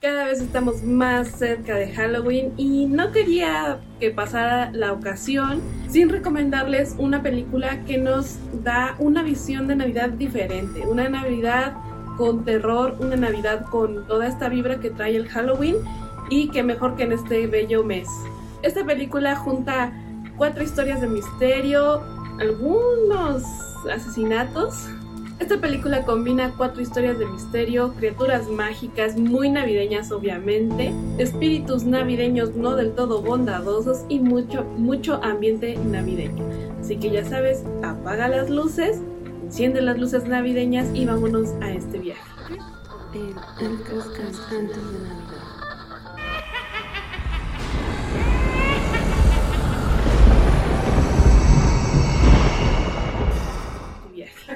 Cada vez estamos más cerca de Halloween y no quería que pasara la ocasión sin recomendarles una película que nos da una visión de Navidad diferente, una Navidad con terror, una Navidad con toda esta vibra que trae el Halloween y que mejor que en este bello mes. Esta película junta cuatro historias de misterio, algunos asesinatos esta película combina cuatro historias de misterio, criaturas mágicas muy navideñas obviamente, espíritus navideños no del todo bondadosos y mucho, mucho ambiente navideño. Así que ya sabes, apaga las luces, enciende las luces navideñas y vámonos a este viaje.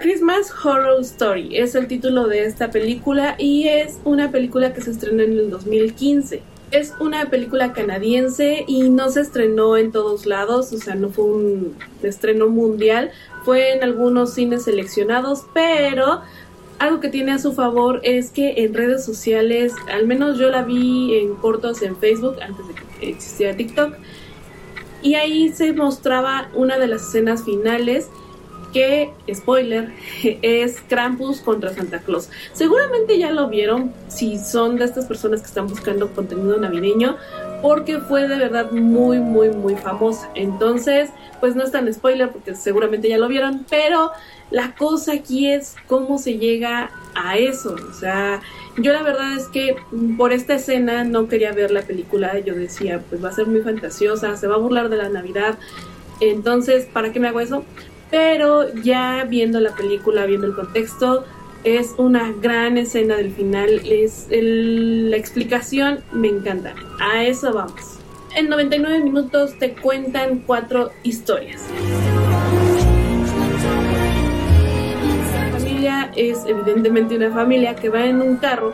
Christmas Horror Story es el título de esta película y es una película que se estrenó en el 2015. Es una película canadiense y no se estrenó en todos lados, o sea, no fue un estreno mundial, fue en algunos cines seleccionados, pero algo que tiene a su favor es que en redes sociales, al menos yo la vi en cortos en Facebook antes de que existiera TikTok, y ahí se mostraba una de las escenas finales que, spoiler, es Krampus contra Santa Claus. Seguramente ya lo vieron si son de estas personas que están buscando contenido navideño, porque fue de verdad muy, muy, muy famosa. Entonces, pues no es tan spoiler porque seguramente ya lo vieron, pero la cosa aquí es cómo se llega a eso. O sea, yo la verdad es que por esta escena no quería ver la película. Yo decía, pues va a ser muy fantasiosa, se va a burlar de la Navidad. Entonces, ¿para qué me hago eso? Pero ya viendo la película, viendo el contexto, es una gran escena del final, es la explicación me encanta. A eso vamos. En 99 minutos te cuentan cuatro historias. La familia es evidentemente una familia que va en un carro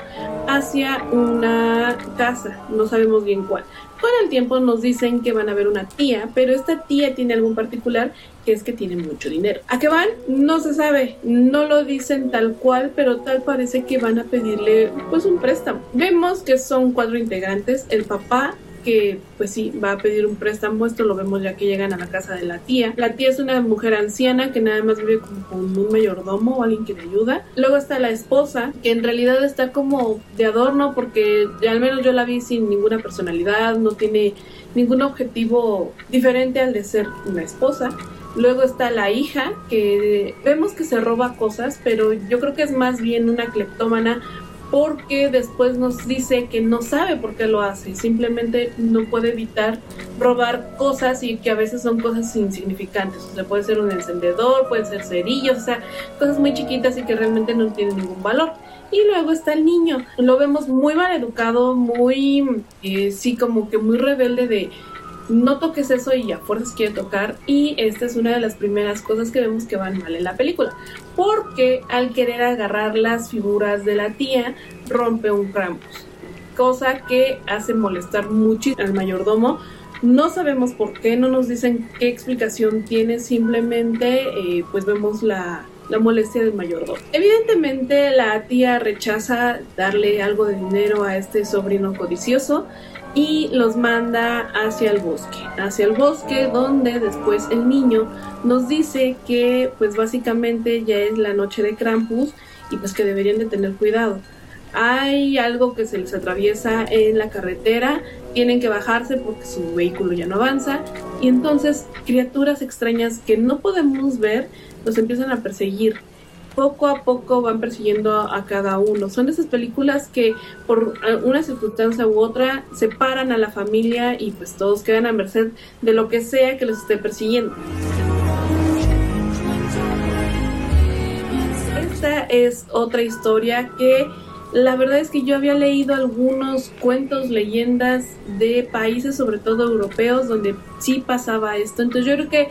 hacia una casa, no sabemos bien cuál. Con el tiempo nos dicen que van a ver una tía, pero esta tía tiene algo en particular que es que tiene mucho dinero. ¿A qué van? No se sabe, no lo dicen tal cual, pero tal parece que van a pedirle pues un préstamo. Vemos que son cuatro integrantes, el papá, que pues sí, va a pedir un préstamo, esto lo vemos ya que llegan a la casa de la tía. La tía es una mujer anciana que nada más vive como con un mayordomo o alguien que le ayuda. Luego está la esposa, que en realidad está como de adorno porque al menos yo la vi sin ninguna personalidad, no tiene ningún objetivo diferente al de ser una esposa. Luego está la hija, que vemos que se roba cosas, pero yo creo que es más bien una cleptómana porque después nos dice que no sabe por qué lo hace, simplemente no puede evitar robar cosas y que a veces son cosas insignificantes, o sea, puede ser un encendedor, puede ser cerillos, o sea, cosas muy chiquitas y que realmente no tienen ningún valor. Y luego está el niño, lo vemos muy mal educado, muy, eh, sí, como que muy rebelde de no toques eso y a fuerzas quiere tocar y esta es una de las primeras cosas que vemos que van mal en la película porque al querer agarrar las figuras de la tía rompe un Krampus cosa que hace molestar mucho al mayordomo no sabemos por qué, no nos dicen qué explicación tiene, simplemente eh, pues vemos la, la molestia del mayordomo. Evidentemente la tía rechaza darle algo de dinero a este sobrino codicioso y los manda hacia el bosque, hacia el bosque donde después el niño nos dice que pues básicamente ya es la noche de Krampus y pues que deberían de tener cuidado. Hay algo que se les atraviesa en la carretera, tienen que bajarse porque su vehículo ya no avanza y entonces criaturas extrañas que no podemos ver los empiezan a perseguir poco a poco van persiguiendo a, cada uno. Son esas películas que por una circunstancia u otra separan a la familia y pues todos quedan a merced de lo que sea que los esté persiguiendo. Esta es otra historia que la verdad es que yo había leído algunos cuentos, leyendas de países, sobre todo europeos, donde sí pasaba esto. Entonces yo creo que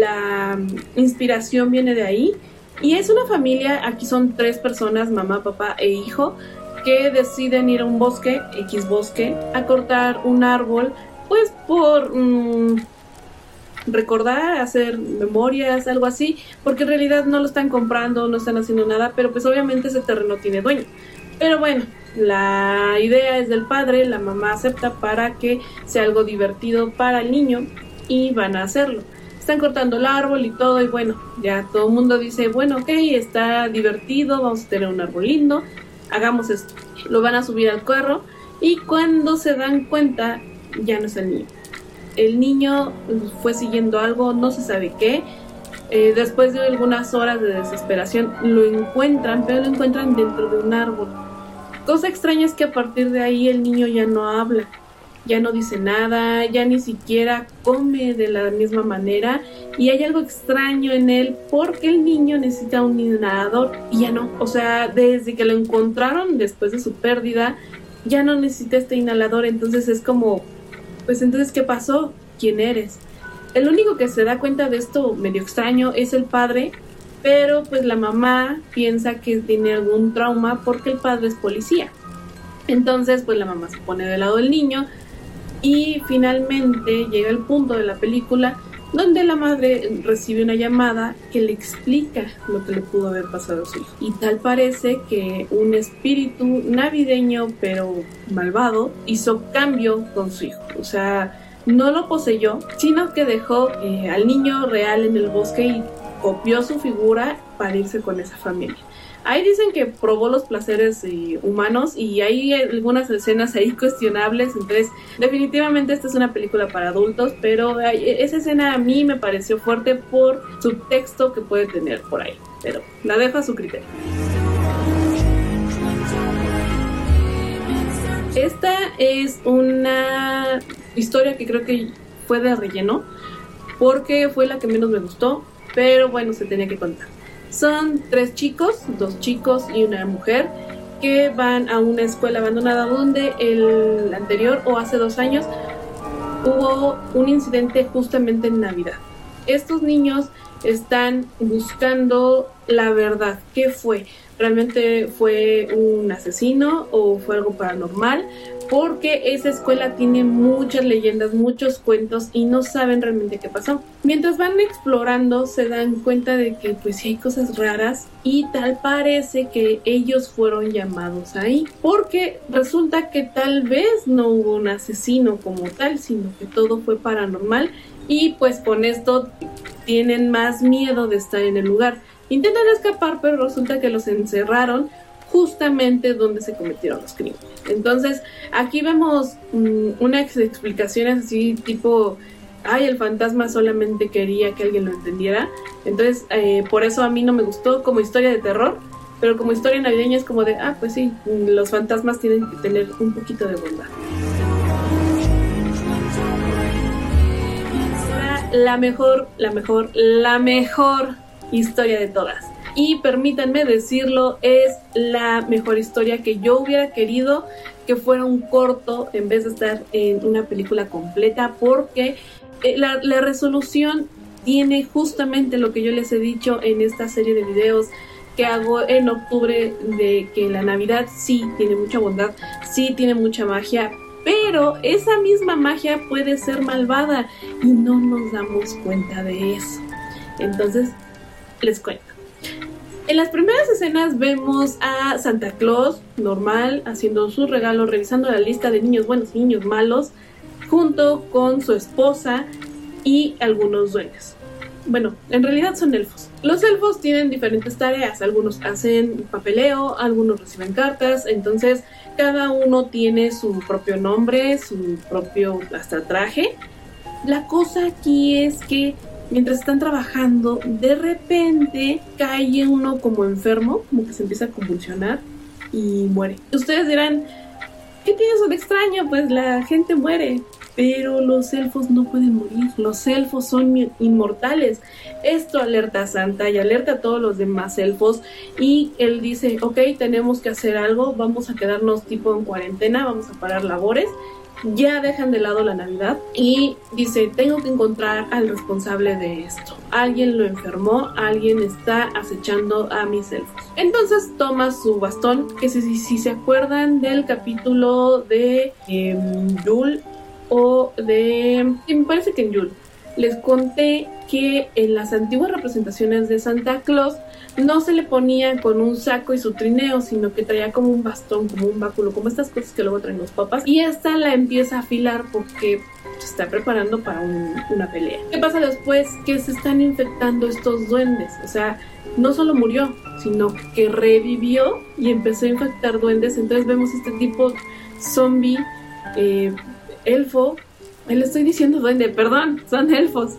la inspiración viene de ahí y es una familia, aquí son tres personas, mamá, papá e hijo, que deciden ir a un bosque, X bosque, a cortar un árbol, pues por mm, recordar, hacer memorias, algo así, porque en realidad no lo están comprando, no están haciendo nada, pero pues obviamente ese terreno tiene dueño. Pero bueno, La idea es del padre, la mamá acepta para que sea algo divertido para el niño y van a hacerlo. Están cortando el árbol y todo y bueno, ya todo el mundo dice, bueno, ok, está divertido, vamos a tener un árbol lindo, hagamos esto. Lo van a subir al carro y cuando se dan cuenta ya no es el niño. El niño fue siguiendo algo, no se sabe qué. Eh, después de algunas horas de desesperación lo encuentran, pero lo encuentran dentro de un árbol. Cosa extraña es que a partir de ahí el niño ya no habla, ya no dice nada, ya ni siquiera come de la misma manera y hay algo extraño en él porque el niño necesita un inhalador y ya no. O sea, desde que lo encontraron después de su pérdida, ya no necesita este inhalador, entonces es como, pues entonces, ¿qué pasó? ¿Quién eres? El único que se da cuenta de esto medio extraño es el padre, pero pues la mamá piensa que tiene algún trauma porque el padre es policía. Entonces, pues la mamá se pone del lado del niño y finalmente llega el punto de la película donde la madre recibe una llamada que le explica lo que le pudo haber pasado a su hijo. Y tal parece que un espíritu navideño pero malvado hizo cambio con su hijo. O sea, no lo poseyó, sino que dejó eh, al niño real en el bosque y copió su figura para irse con esa familia. Ahí dicen que probó los placeres eh, humanos y hay algunas escenas ahí cuestionables, entonces definitivamente esta es una película para adultos, pero esa escena a mí me pareció fuerte por su texto que puede tener por ahí, pero la dejo a su criterio. Esta es una historia que creo que fue de relleno, porque fue la que menos me gustó, pero bueno, se tenía que contar. Son tres chicos, dos chicos y una mujer, que van a una escuela abandonada donde el anterior o hace dos años hubo un incidente justamente en Navidad. Estos niños están buscando la verdad. ¿Qué fue? ¿Realmente fue un asesino o fue algo paranormal? Porque esa escuela tiene muchas leyendas, muchos cuentos y no saben realmente qué pasó. Mientras van explorando se dan cuenta de que pues hay cosas raras y tal parece que ellos fueron llamados ahí porque resulta que tal vez no hubo un asesino como tal, sino que todo fue paranormal y pues con esto tienen más miedo de estar en el lugar. Intentan escapar pero resulta que los encerraron justamente donde se cometieron los crímenes. Entonces, aquí vemos mm, unas explicaciones así tipo, ay, el fantasma solamente quería que alguien lo entendiera. Entonces, eh, por eso a mí no me gustó como historia de terror, pero como historia navideña es como de, ah, pues sí, los fantasmas tienen que tener un poquito de bondad. La mejor, la mejor, la mejor historia de todas y permítanme decirlo, es la mejor historia que yo hubiera querido que fuera un corto en vez de estar en una película completa porque eh, la, la resolución tiene justamente lo que yo les he dicho en esta serie de videos que hago en octubre de que la Navidad sí tiene mucha bondad, sí tiene mucha magia, pero esa misma magia puede ser malvada y no nos damos cuenta de eso. Entonces, les cuento. En las primeras escenas vemos a Santa Claus, normal, haciendo su regalo, revisando la lista de niños buenos y niños malos, junto con su esposa y algunos duendes. Bueno, en realidad son elfos. Los elfos tienen diferentes tareas, algunos hacen papeleo, algunos reciben cartas, entonces cada uno tiene su propio nombre, su propio hasta traje. La cosa aquí es que mientras están trabajando, de repente cae uno como enfermo, como que se empieza a convulsionar y muere. Ustedes dirán, ¿qué tiene eso de extraño? Pues la gente muere. Pero los elfos no pueden morir, los elfos son inmortales. Esto alerta a Santa y alerta a todos los demás elfos y él dice, ok, tenemos que hacer algo, vamos a quedarnos tipo en cuarentena, vamos a parar labores ya dejan de lado la Navidad y dice, tengo que encontrar al responsable de esto. Alguien lo enfermó, alguien está acechando a mis elfos. Entonces toma su bastón, que si, si, se acuerdan del capítulo de eh, Yul o de... me parece que en Yul. les conté que en las antiguas representaciones de Santa Claus no se le ponía con un saco y su trineo, sino que traía como un bastón, como un báculo, como estas cosas que luego traen los papas. Y esta la empieza a afilar porque se está preparando para una pelea. ¿Qué pasa después? Que se están infectando estos duendes. O sea, no solo murió, sino que revivió y empezó a infectar duendes. Entonces vemos este tipo zombie, eh, elfo, le estoy diciendo duende, perdón, son elfos.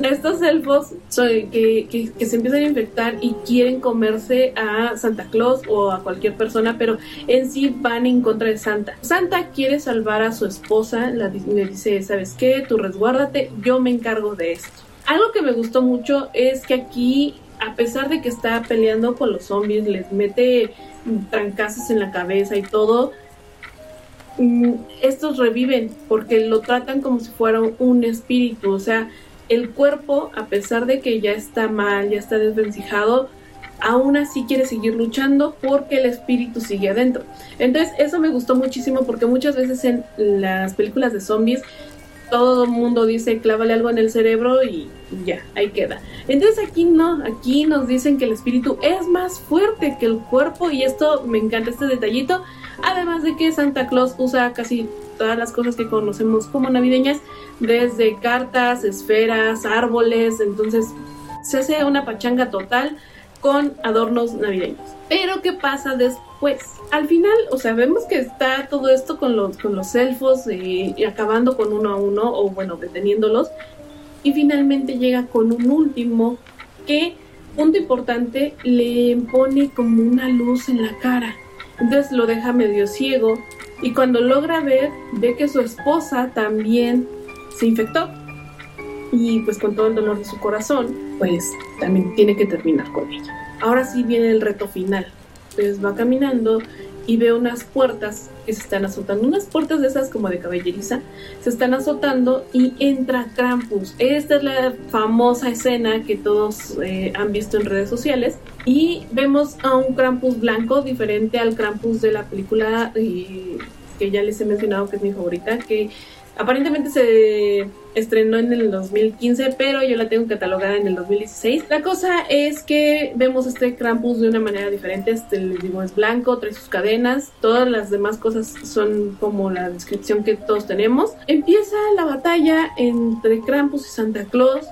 Estos elfos que, se empiezan a infectar y quieren comerse a Santa Claus o a cualquier persona, pero en sí van en contra de Santa. Santa quiere salvar a su esposa, le dice, ¿sabes qué? Tú resguárdate, yo me encargo de esto. Algo que me gustó mucho es que aquí, a pesar de que está peleando con los zombies, les mete trancazos en la cabeza y todo, estos reviven porque lo tratan como si fuera un espíritu, o sea, el cuerpo, a pesar de que ya está mal, ya está desvencijado, aún así quiere seguir luchando porque el espíritu sigue adentro. Entonces, eso me gustó muchísimo porque muchas veces en las películas de zombies todo el mundo dice clávale algo en el cerebro y ya, ahí queda. Entonces aquí no, aquí nos dicen que el espíritu es más fuerte que el cuerpo y esto me encanta este detallito Además de que Santa Claus usa casi todas las cosas que conocemos como navideñas, desde cartas, esferas, árboles, entonces se hace una pachanga total con adornos navideños. Pero ¿qué pasa después? Al final, o sea, vemos que está todo esto con los, con los elfos y, y acabando con uno a uno, o bueno, deteniéndolos, y finalmente llega con un último que, punto importante, le pone como una luz en la cara entonces lo deja medio ciego y cuando logra ver, ve que su esposa también se infectó. Y pues con todo el dolor de su corazón, pues también tiene que terminar con ella. Ahora sí viene el reto final. Entonces va caminando y ve unas puertas que se están azotando, unas puertas de esas como de caballeriza, se están azotando y entra Krampus. Esta es la famosa escena que todos eh, han visto en redes sociales y vemos a un Krampus blanco diferente al Krampus de la película eh, que ya les he mencionado que es mi favorita, que Aparentemente se estrenó en el 2015, pero yo la tengo catalogada en el 2016. La cosa es que vemos este Krampus de una manera diferente. Este, les digo, es blanco, trae sus cadenas. Todas las demás cosas son como la descripción que todos tenemos. Empieza la batalla entre Krampus y Santa Claus.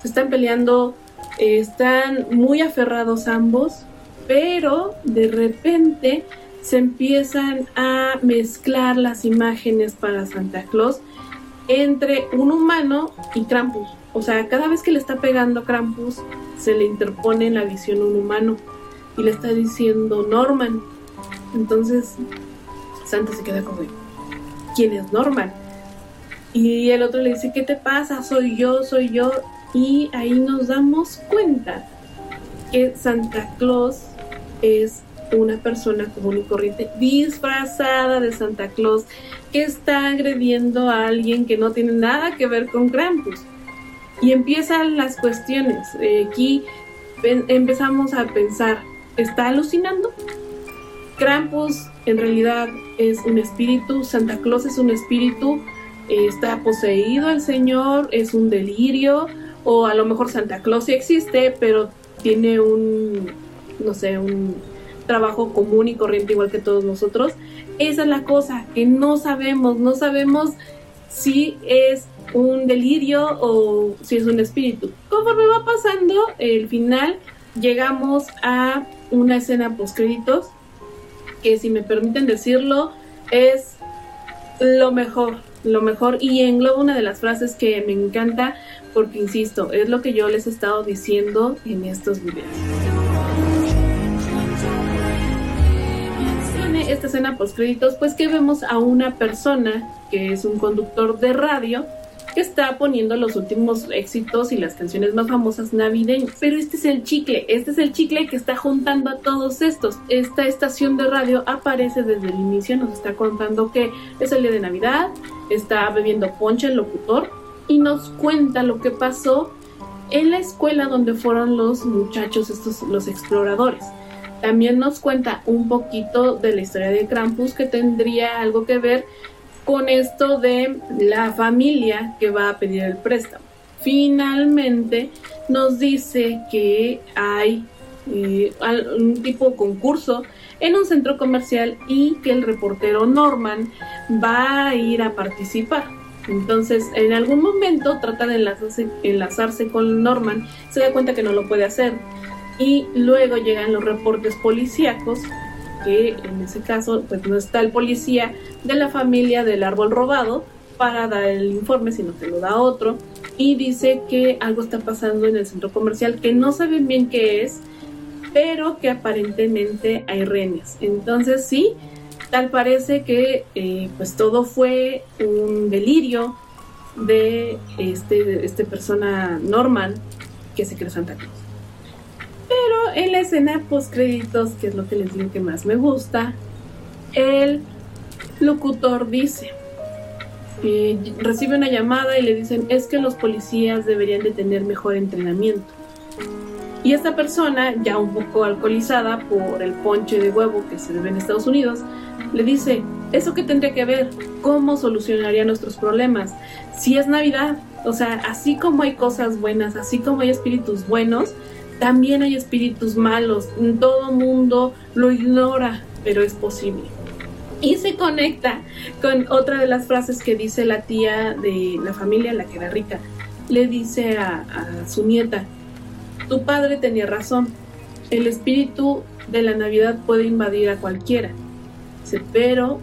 Se están peleando, están muy aferrados ambos, pero de repente se empiezan a mezclar las imágenes para Santa Claus entre un humano y Krampus. O sea, cada vez que le está pegando Krampus, se le interpone en la visión un humano y le está diciendo Norman. Entonces, Santa se queda como, ¿quién es Norman? Y el otro le dice, ¿qué te pasa? Soy yo, soy yo. Y ahí nos damos cuenta que Santa Claus es una persona común y corriente disfrazada de Santa Claus que está agrediendo a alguien que no tiene nada que ver con Krampus. Y empiezan las cuestiones. Eh, aquí empezamos a pensar, ¿está alucinando? Krampus en realidad es un espíritu, Santa Claus es un espíritu, está poseído el Señor, es un delirio, o a lo mejor Santa Claus sí existe, pero tiene un, no sé, un trabajo común y corriente igual que todos nosotros. Esa es la cosa, que no sabemos, no sabemos si es un delirio o si es un espíritu. Conforme va pasando el final, llegamos a una escena post créditos que si me permiten decirlo es lo mejor, lo mejor y engloba una de las frases que me encanta porque insisto, es lo que yo les he estado diciendo en estos videos. Esta escena post créditos, pues que vemos a una persona que es un conductor de radio que está poniendo los últimos éxitos y las canciones más famosas navideñas. Pero este es el chicle, este es el chicle que está juntando a todos estos. Esta estación de radio aparece desde el inicio, nos está contando que es el día de Navidad, está bebiendo ponche el locutor y nos cuenta lo que pasó en la escuela donde fueron los muchachos, estos, los exploradores. También nos cuenta un poquito de la historia de Krampus que tendría algo que ver con esto de la familia que va a pedir el préstamo. finalmente nos dice que hay eh, un tipo de concurso en un centro comercial y que el reportero Norman va a ir a participar. Entonces, en algún momento trata de enlazarse, enlazarse con Norman, se da cuenta que no lo puede hacer y luego llegan los reportes policíacos que en ese caso pues no está el policía de la familia del árbol robado para dar el informe, sino que lo da otro y dice que algo está pasando en el centro comercial que no saben bien qué es, pero que aparentemente hay renes. Entonces sí, tal parece que eh, pues todo fue un delirio de este, este persona Norman que se cree Santa Cruz. Pero en la escena post créditos, que es lo que les digo que más me gusta, el locutor dice, eh, recibe una llamada y le dicen es que los policías deberían de tener mejor entrenamiento. Y esta persona, ya un poco alcoholizada por el ponche de huevo que se debe en Estados Unidos, le dice, ¿eso qué tendría que ver? ¿Cómo solucionaría nuestros problemas? Si es Navidad, o sea, así como hay cosas buenas, así como hay espíritus buenos, también hay espíritus malos. Todo mundo lo ignora, pero es posible. Y se conecta con otra de las frases que dice la tía de la familia, la que era rica. Le dice a, su nieta, tu padre tenía razón. El espíritu de la Navidad puede invadir a cualquiera. Pero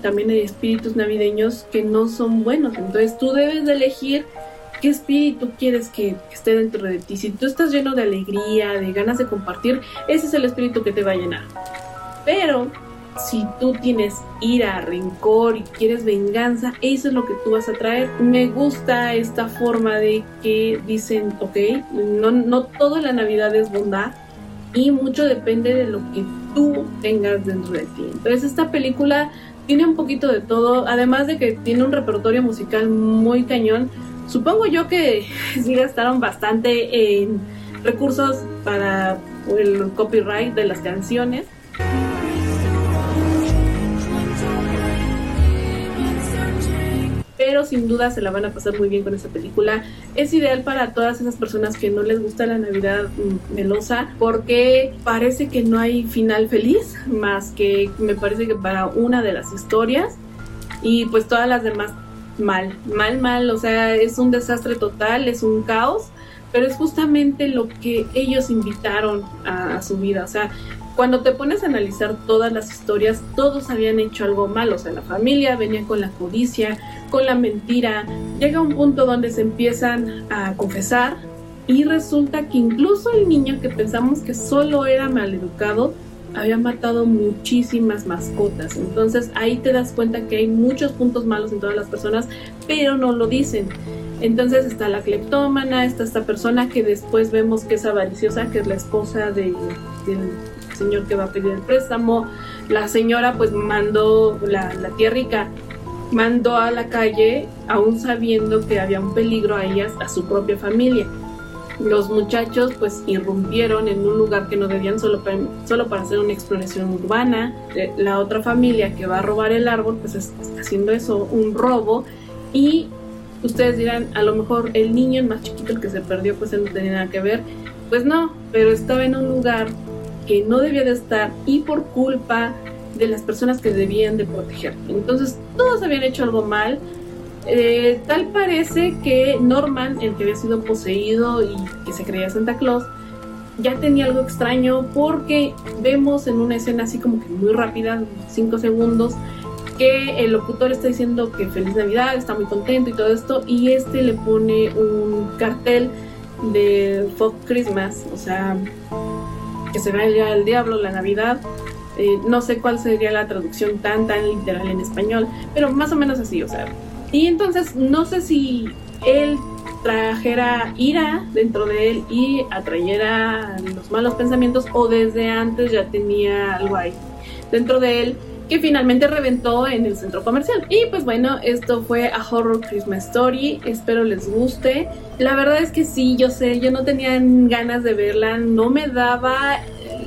también hay espíritus navideños que no son buenos. Entonces tú debes de elegir qué espíritu quieres que, esté dentro de ti. Si tú estás lleno de alegría, de ganas de compartir, ese es el espíritu que te va a llenar. Pero si tú tienes ira, rencor y quieres venganza, eso es lo que tú vas a traer. Me gusta esta forma de que dicen, ok, no, no toda la Navidad es bondad y mucho depende de lo que tú tengas dentro de ti. Entonces esta película tiene un poquito de todo, además de que tiene un repertorio musical muy cañón. Supongo yo que sí gastaron bastante en recursos para el copyright de las canciones. pero sin duda se la van a pasar muy bien con esta película. Es ideal para todas esas personas que no les gusta la Navidad mm, melosa porque parece que no hay final feliz, más que me parece que para una de las historias y pues todas las demás mal, mal, mal, o sea, es un desastre total, es un caos pero es justamente lo que ellos invitaron a, a, su vida. O sea, cuando te pones a analizar todas las historias, todos habían hecho algo malo. O sea, la familia venía con la codicia, con la mentira. Llega un punto donde se empiezan a confesar y resulta que incluso el niño que pensamos que solo era maleducado, había matado muchísimas mascotas. Entonces ahí te das cuenta que hay muchos puntos malos en todas las personas, pero no lo dicen. Entonces está la cleptómana, está esta persona que después vemos que es avariciosa, que es la esposa de, del señor que va a pedir el préstamo. La señora pues mandó, la, la tía rica mandó a la calle aún sabiendo que había un peligro a ellas, a su propia familia. Los muchachos pues irrumpieron en un lugar que no debían solo para, solo para hacer una exploración urbana. Eh, la otra familia que va a robar el árbol pues está haciendo eso, un robo. Y ustedes dirán, a lo mejor el niño, el más chiquito, el que se perdió, pues él no tenía nada que ver. Pues no, pero estaba en un lugar que no debía de estar y por culpa de las personas que debían de proteger. Entonces todos habían hecho algo mal. Eh, tal parece que Norman, el que había sido poseído y que se creía Santa Claus, ya tenía algo extraño porque vemos en una escena así como que muy rápida, 5 segundos, que el locutor está diciendo que feliz Navidad, está muy contento y todo esto, y este le pone un cartel de Fuck Christmas, o sea, que se el diablo, la Navidad. Eh, no sé cuál sería la traducción tan, tan literal en español, pero más o menos así, o sea. Y entonces no sé si él trajera ira dentro de él y atrayera los malos pensamientos o desde antes ya tenía algo ahí dentro de él que finalmente reventó en el centro comercial. Y pues bueno, esto fue a Horror Christmas Story. Espero les guste. La verdad es que sí, yo sé, yo no tenía ganas de verla, no me daba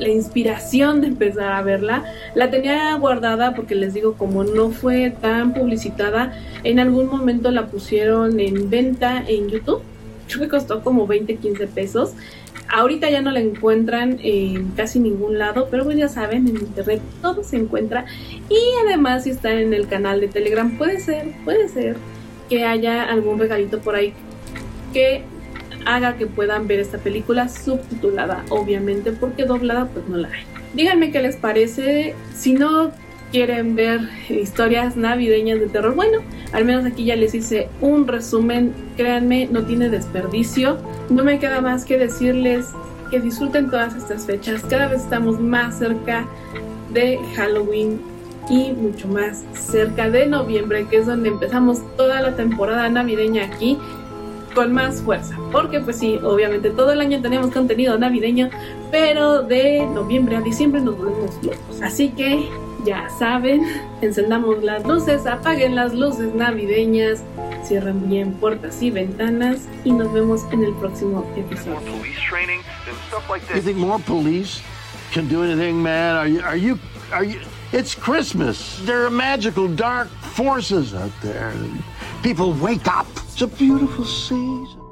la inspiración de empezar a verla. La tenía guardada porque les digo, como no fue tan publicitada, en algún momento la pusieron en venta en YouTube. creo que costó como 20, 15 pesos. Ahorita ya no la encuentran en casi ningún lado, pero pues ya saben, en internet todo se encuentra. Y además si están en el canal de Telegram, puede ser, puede ser que haya algún regalito por ahí que haga que puedan ver esta película subtitulada, obviamente, porque doblada pues no la hay. Díganme qué les parece. Si no quieren ver historias navideñas de terror, bueno, al menos aquí ya les hice un resumen. Créanme, no tiene desperdicio. No me queda más que decirles que disfruten todas estas fechas. Cada vez estamos más cerca de Halloween y mucho más cerca de noviembre, que es donde empezamos toda la temporada navideña aquí con más fuerza. Porque pues sí, obviamente todo el año tenemos contenido navideño, pero de noviembre a diciembre nos volvemos locos. Así que ya saben, encendamos las luces, apaguen las luces navideñas, cierren bien puertas y ventanas y nos vemos en el próximo episodio. You think more police can do anything, man? Are you, are you, are you? It's Christmas. There are magical dark forces out there. People wake up. It's a beautiful season.